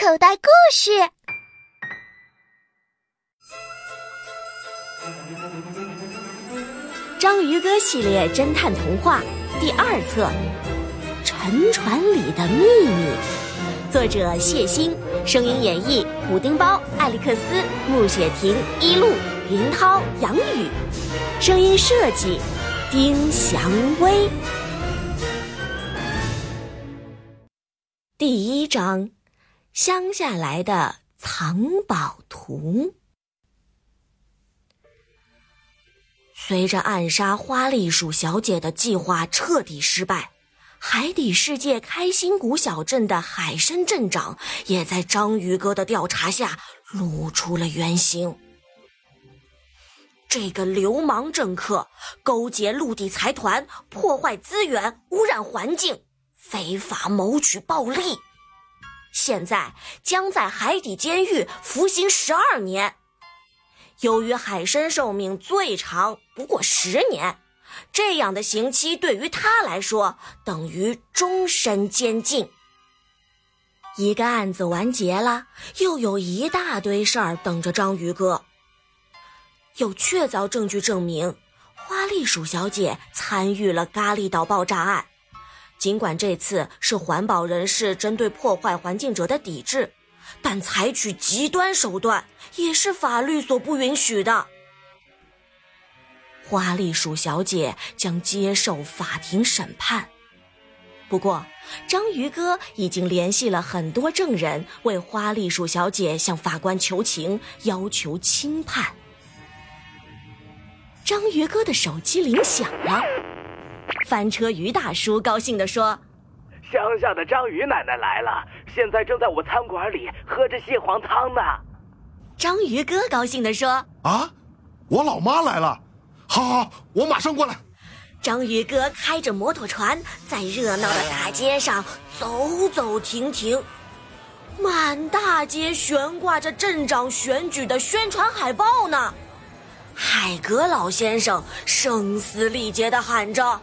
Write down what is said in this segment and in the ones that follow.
口袋故事。章鱼哥系列侦探童话第二册《沉船里的秘密》，作者谢欣，声音演绎：武丁包、艾利克斯、穆雪婷、一路、云涛、杨宇，声音设计：丁祥威。第一章：乡下来的藏宝图。随着暗杀花栗鼠小姐的计划彻底失败，海底世界开心谷小镇的海参镇长也在章鱼哥的调查下露出了原形。这个流氓政客勾结陆地财团，破坏资源，污染环境。非法谋取暴利，现在将在海底监狱服刑十二年。由于海参寿命最长不过十年，这样的刑期对于他来说等于终身监禁。一个案子完结了，又有一大堆事儿等着章鱼哥。有确凿证据证明，花栗鼠小姐参与了咖喱岛爆炸案。尽管这次是环保人士针对破坏环境者的抵制，但采取极端手段也是法律所不允许的。花栗鼠小姐将接受法庭审判。不过，章鱼哥已经联系了很多证人，为花栗鼠小姐向法官求情，要求轻判。章鱼哥的手机铃响了。翻车鱼大叔高兴地说：“乡下的章鱼奶奶来了，现在正在我餐馆里喝着蟹黄汤呢。”章鱼哥高兴地说：“啊，我老妈来了，好好，我马上过来。”章鱼哥开着摩托船在热闹的大街上走走停停，满大街悬挂着镇长选举的宣传海报呢。海格老先生声嘶力竭地喊着。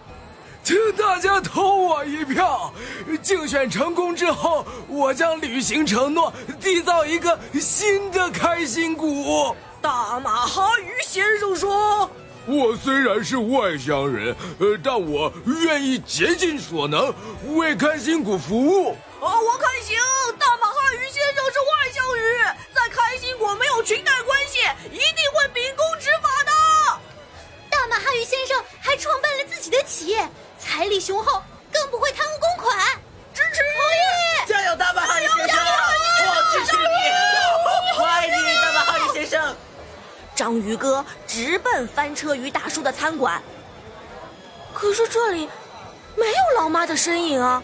请大家投我一票！竞选成功之后，我将履行承诺，缔造一个新的开心谷。大马哈鱼先生说：“我虽然是外乡人，呃，但我愿意竭尽所能为开心谷服务。”啊，我看行。大马哈鱼先生是外车鱼大叔的餐馆。可是这里没有老妈的身影啊！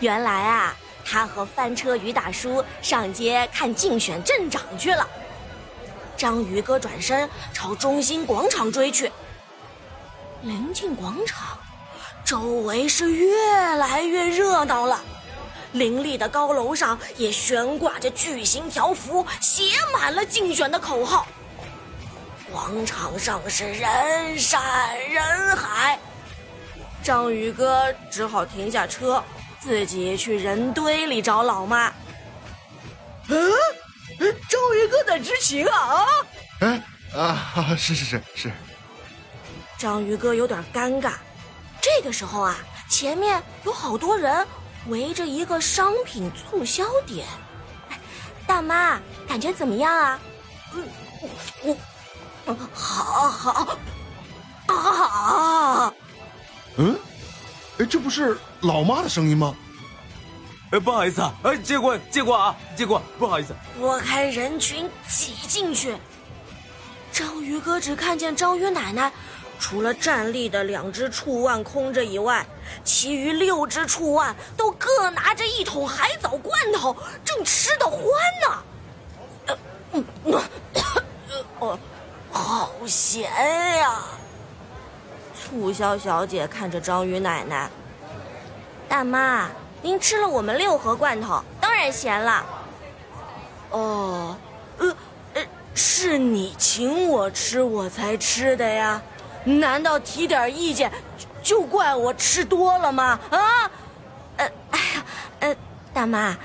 原来啊，他和翻车鱼大叔上街看竞选镇长去了。章鱼哥转身朝中心广场追去。临近广场。周围是越来越热闹了，林立的高楼上也悬挂着巨型条幅，写满了竞选的口号。广场上是人山人海，章鱼哥只好停下车，自己去人堆里找老妈。嗯，章鱼哥在执勤啊！哎啊，是是是是。章鱼哥有点尴尬。这个时候啊，前面有好多人围着一个商品促销点。大妈，感觉怎么样啊？嗯，我，好好，好。嗯，哎，这不是老妈的声音吗？哎，不好意思啊，哎，借过借过啊，借过，不好意思。拨开人群挤进去，章鱼哥只看见章鱼奶奶。除了站立的两只触腕空着以外，其余六只触腕都各拿着一桶海藻罐头，正吃得欢呢。呃，嗯，哦，好咸呀！促销小姐看着章鱼奶奶，大妈，您吃了我们六盒罐头，当然咸了。哦，呃，呃，是你请我吃，我才吃的呀。难道提点意见就怪我吃多了吗？啊，呃，哎呀，呃，大妈，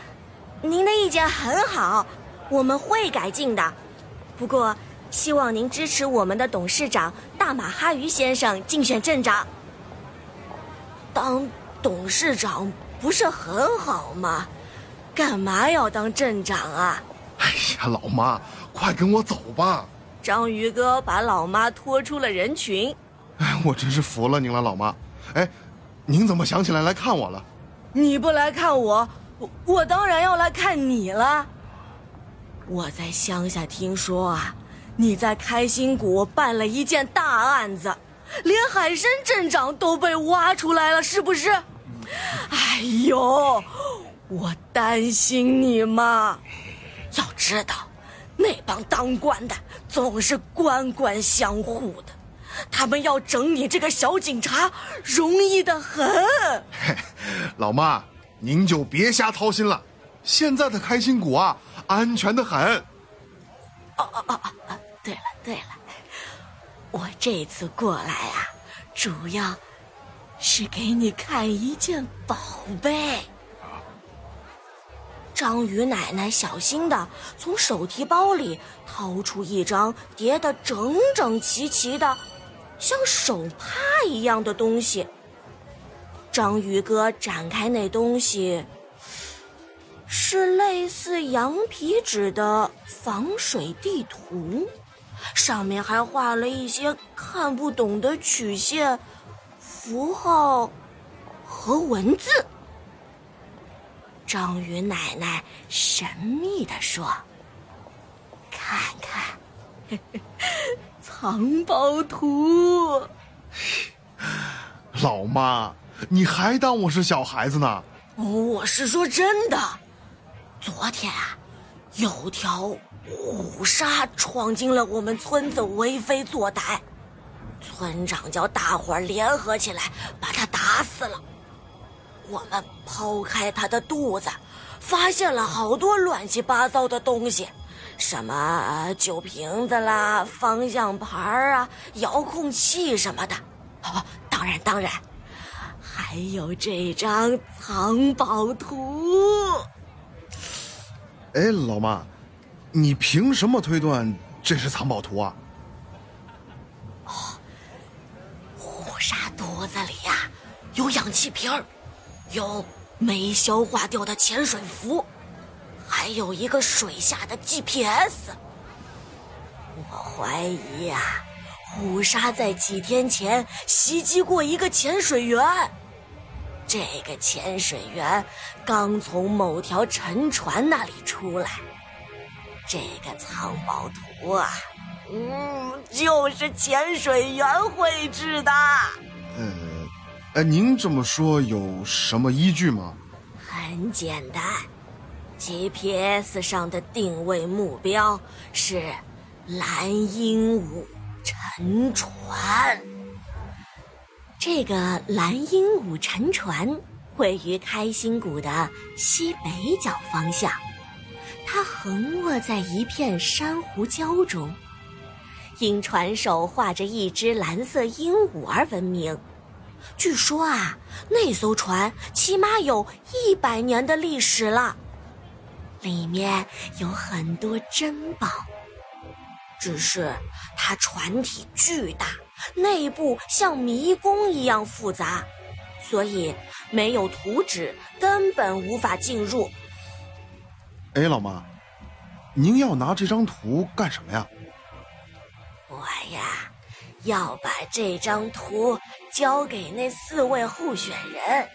您的意见很好，我们会改进的。不过，希望您支持我们的董事长大马哈鱼先生竞选镇长。当董事长不是很好吗？干嘛要当镇长啊？哎呀，老妈，快跟我走吧！章鱼哥把老妈拖出了人群。哎，我真是服了您了，老妈。哎，您怎么想起来来看我了？你不来看我，我我当然要来看你了。我在乡下听说啊，你在开心谷办了一件大案子，连海参镇长都被挖出来了，是不是？哎呦，我担心你嘛。要知道，那帮当官的总是官官相护的，他们要整你这个小警察，容易的很。嘿，老妈，您就别瞎操心了。现在的开心谷啊，安全的很。哦哦哦哦！对了对了，我这次过来啊，主要是给你看一件宝贝。章鱼奶奶小心的从手提包里掏出一张叠得整整齐齐的，像手帕一样的东西。章鱼哥展开那东西，是类似羊皮纸的防水地图，上面还画了一些看不懂的曲线、符号和文字。章鱼奶奶神秘地说：“看看，藏宝图。”老妈，你还当我是小孩子呢？我是说真的。昨天啊，有条虎鲨闯进了我们村子，为非作歹。村长叫大伙儿联合起来，把他打死了。我们剖开他的肚子，发现了好多乱七八糟的东西，什么酒瓶子啦、方向盘啊、遥控器什么的。哦，当然当然，还有这张藏宝图。哎，老妈，你凭什么推断这是藏宝图啊？哦，虎鲨肚子里呀有氧气瓶。有没消化掉的潜水服，还有一个水下的 GPS。我怀疑呀，虎鲨在几天前袭击过一个潜水员。这个潜水员刚从某条沉船那里出来。这个藏宝图啊，嗯，就是潜水员绘制的。呃。哎，您这么说有什么依据吗？很简单，GPS 上的定位目标是蓝鹦鹉沉船。这个蓝鹦鹉沉船位于开心谷的西北角方向，它横卧在一片珊瑚礁中，因船首画着一只蓝色鹦鹉而闻名。据说啊，那艘船起码有一百年的历史了，里面有很多珍宝。只是它船体巨大，内部像迷宫一样复杂，所以没有图纸根本无法进入。哎，老妈，您要拿这张图干什么呀？我呀。要把这张图交给那四位候选人，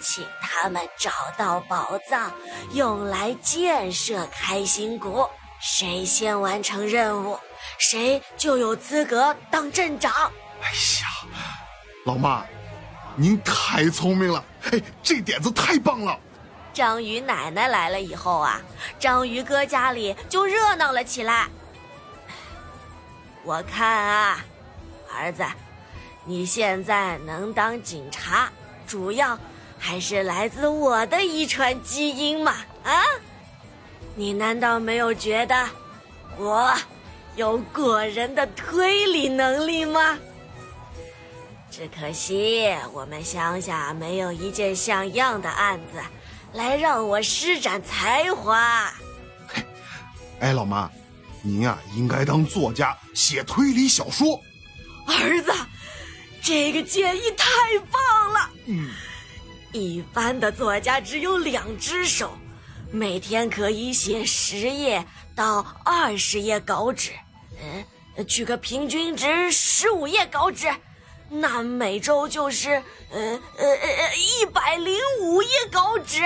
请他们找到宝藏，用来建设开心谷。谁先完成任务，谁就有资格当镇长。哎呀，老妈，您太聪明了！哎，这点子太棒了。章鱼奶奶来了以后啊，章鱼哥家里就热闹了起来。我看啊。儿子，你现在能当警察，主要还是来自我的遗传基因嘛？啊，你难道没有觉得我有过人的推理能力吗？只可惜我们乡下没有一件像样的案子来让我施展才华。哎，老妈，您呀应该当作家，写推理小说。儿子，这个建议太棒了。嗯，一般的作家只有两只手，每天可以写十页到二十页稿纸。嗯，取个平均值，十五页稿纸，那每周就是呃呃呃一百零五页稿纸，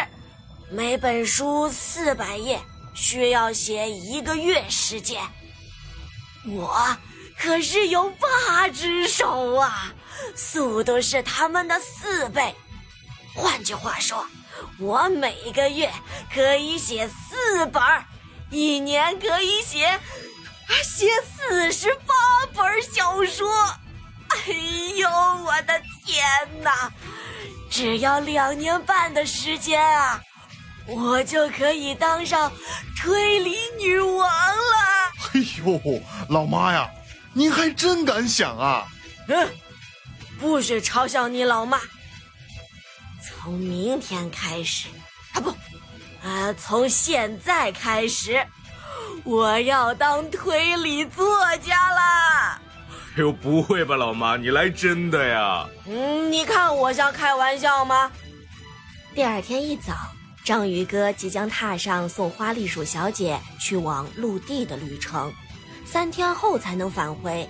每本书四百页。需要写一个月时间，我可是有八只手啊，速度是他们的四倍。换句话说，我每个月可以写四本，一年可以写写四十八本小说。哎呦，我的天哪！只要两年半的时间啊！我就可以当上推理女王了！哎呦，老妈呀，您还真敢想啊！嗯，不许嘲笑你老妈。从明天开始，啊不，啊从现在开始，我要当推理作家啦。哎呦，不会吧，老妈，你来真的呀？嗯，你看我像开玩笑吗？第二天一早。章鱼哥即将踏上送花栗鼠小姐去往陆地的旅程，三天后才能返回。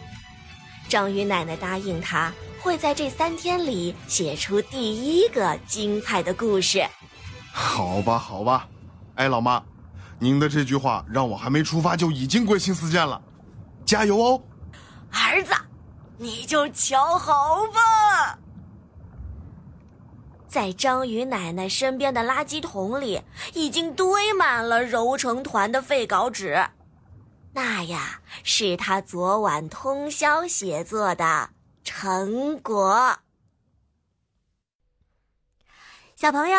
章鱼奶奶答应他，会在这三天里写出第一个精彩的故事。好吧，好吧，哎，老妈，您的这句话让我还没出发就已经归心似箭了，加油哦！儿子，你就瞧好吧。在章鱼奶奶身边的垃圾桶里，已经堆满了揉成团的废稿纸，那呀是他昨晚通宵写作的成果。小朋友，